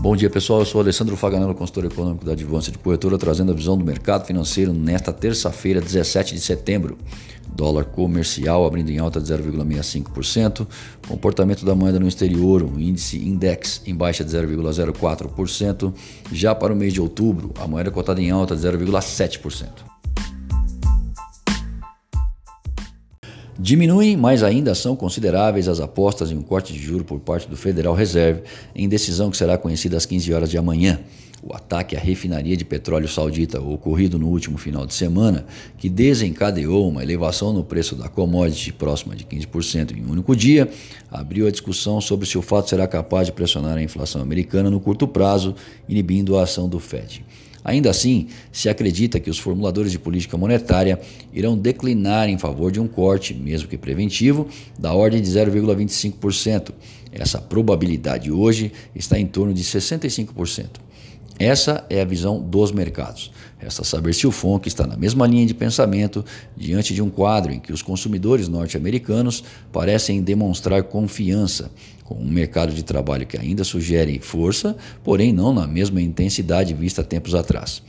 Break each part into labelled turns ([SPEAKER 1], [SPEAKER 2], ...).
[SPEAKER 1] Bom dia pessoal, eu sou Alessandro Faganello, consultor econômico da Advance de Corretora, trazendo a visão do mercado financeiro nesta terça-feira, 17 de setembro. Dólar comercial abrindo em alta de 0,65%. Comportamento da moeda no exterior, o índice index em baixa de 0,04%. Já para o mês de outubro, a moeda cotada em alta de 0,7%. Diminuem, mas ainda são consideráveis as apostas em um corte de juro por parte do Federal Reserve, em decisão que será conhecida às 15 horas de amanhã. O ataque à refinaria de petróleo saudita ocorrido no último final de semana, que desencadeou uma elevação no preço da commodity próxima de 15% em um único dia, abriu a discussão sobre se o fato será capaz de pressionar a inflação americana no curto prazo, inibindo a ação do Fed. Ainda assim, se acredita que os formuladores de política monetária irão declinar em favor de um corte, mesmo que preventivo, da ordem de 0,25%. Essa probabilidade hoje está em torno de 65%. Essa é a visão dos mercados. Resta saber se o FONC está na mesma linha de pensamento diante de um quadro em que os consumidores norte-americanos parecem demonstrar confiança, com um mercado de trabalho que ainda sugere força, porém não na mesma intensidade vista tempos atrás.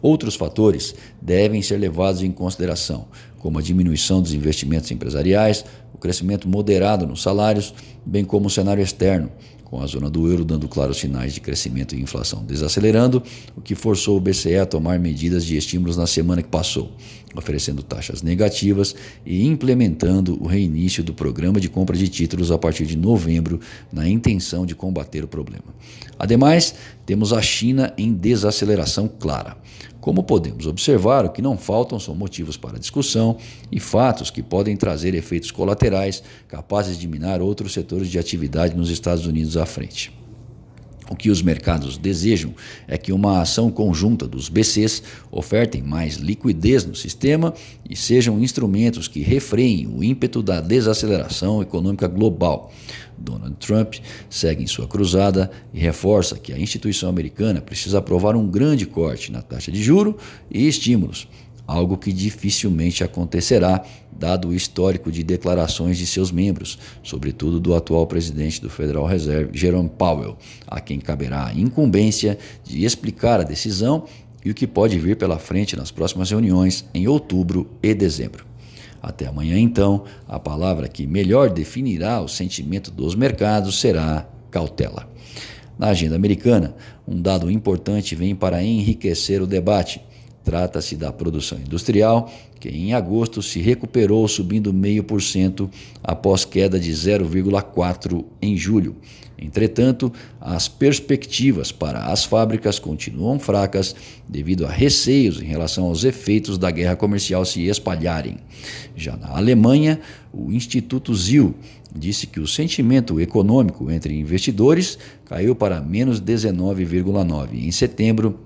[SPEAKER 1] Outros fatores devem ser levados em consideração, como a diminuição dos investimentos empresariais, o crescimento moderado nos salários, bem como o cenário externo, com a zona do euro dando claros sinais de crescimento e inflação desacelerando, o que forçou o BCE a tomar medidas de estímulos na semana que passou, oferecendo taxas negativas e implementando o reinício do programa de compra de títulos a partir de novembro, na intenção de combater o problema. Ademais, temos a China em desaceleração clara. Como podemos observar, o que não faltam são motivos para discussão e fatos que podem trazer efeitos colaterais capazes de minar outros setores de atividade nos Estados Unidos à frente. O que os mercados desejam é que uma ação conjunta dos BCs ofertem mais liquidez no sistema e sejam instrumentos que refreiem o ímpeto da desaceleração econômica global. Donald Trump segue em sua cruzada e reforça que a instituição americana precisa aprovar um grande corte na taxa de juro e estímulos algo que dificilmente acontecerá, dado o histórico de declarações de seus membros, sobretudo do atual presidente do Federal Reserve, Jerome Powell, a quem caberá a incumbência de explicar a decisão e o que pode vir pela frente nas próximas reuniões em outubro e dezembro. Até amanhã, então, a palavra que melhor definirá o sentimento dos mercados será cautela. Na agenda americana, um dado importante vem para enriquecer o debate Trata-se da produção industrial, que em agosto se recuperou subindo 0,5% após queda de 0,4% em julho. Entretanto, as perspectivas para as fábricas continuam fracas devido a receios em relação aos efeitos da guerra comercial se espalharem. Já na Alemanha, o Instituto ZIL disse que o sentimento econômico entre investidores caiu para menos 19,9 em setembro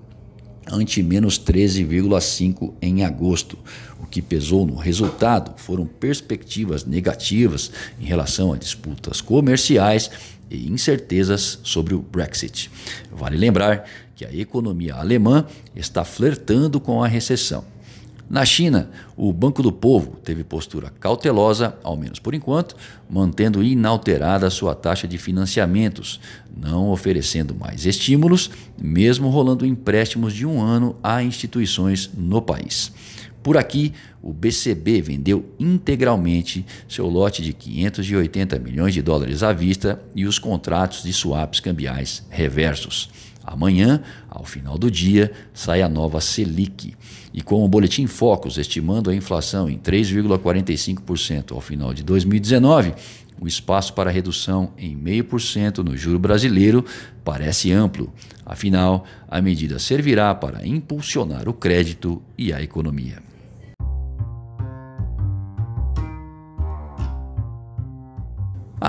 [SPEAKER 1] ante menos 13,5 em agosto. O que pesou no resultado foram perspectivas negativas em relação a disputas comerciais e incertezas sobre o Brexit. Vale lembrar que a economia alemã está flertando com a recessão. Na China, o Banco do Povo teve postura cautelosa, ao menos por enquanto, mantendo inalterada sua taxa de financiamentos, não oferecendo mais estímulos, mesmo rolando empréstimos de um ano a instituições no país. Por aqui, o BCB vendeu integralmente seu lote de 580 milhões de dólares à vista e os contratos de swaps cambiais reversos. Amanhã, ao final do dia, sai a nova Selic. E com o boletim Focus estimando a inflação em 3,45% ao final de 2019, o espaço para redução em 0,5% no juro brasileiro parece amplo. Afinal, a medida servirá para impulsionar o crédito e a economia.